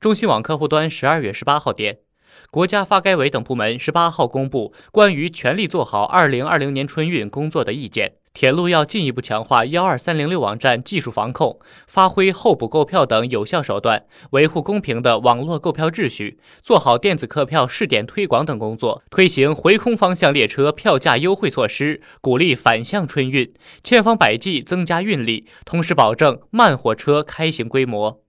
中新网客户端十二月十八号电国家发改委等部门十八号公布关于全力做好二零二零年春运工作的意见。铁路要进一步强化幺二三零六网站技术防控发挥候补购票等有效手段维护公平的网络购票秩序做好电子客票试点推广等工作推行回空方向列车票价优惠措施鼓励反向春运千方百计增加运力同时保证慢火车开行规模。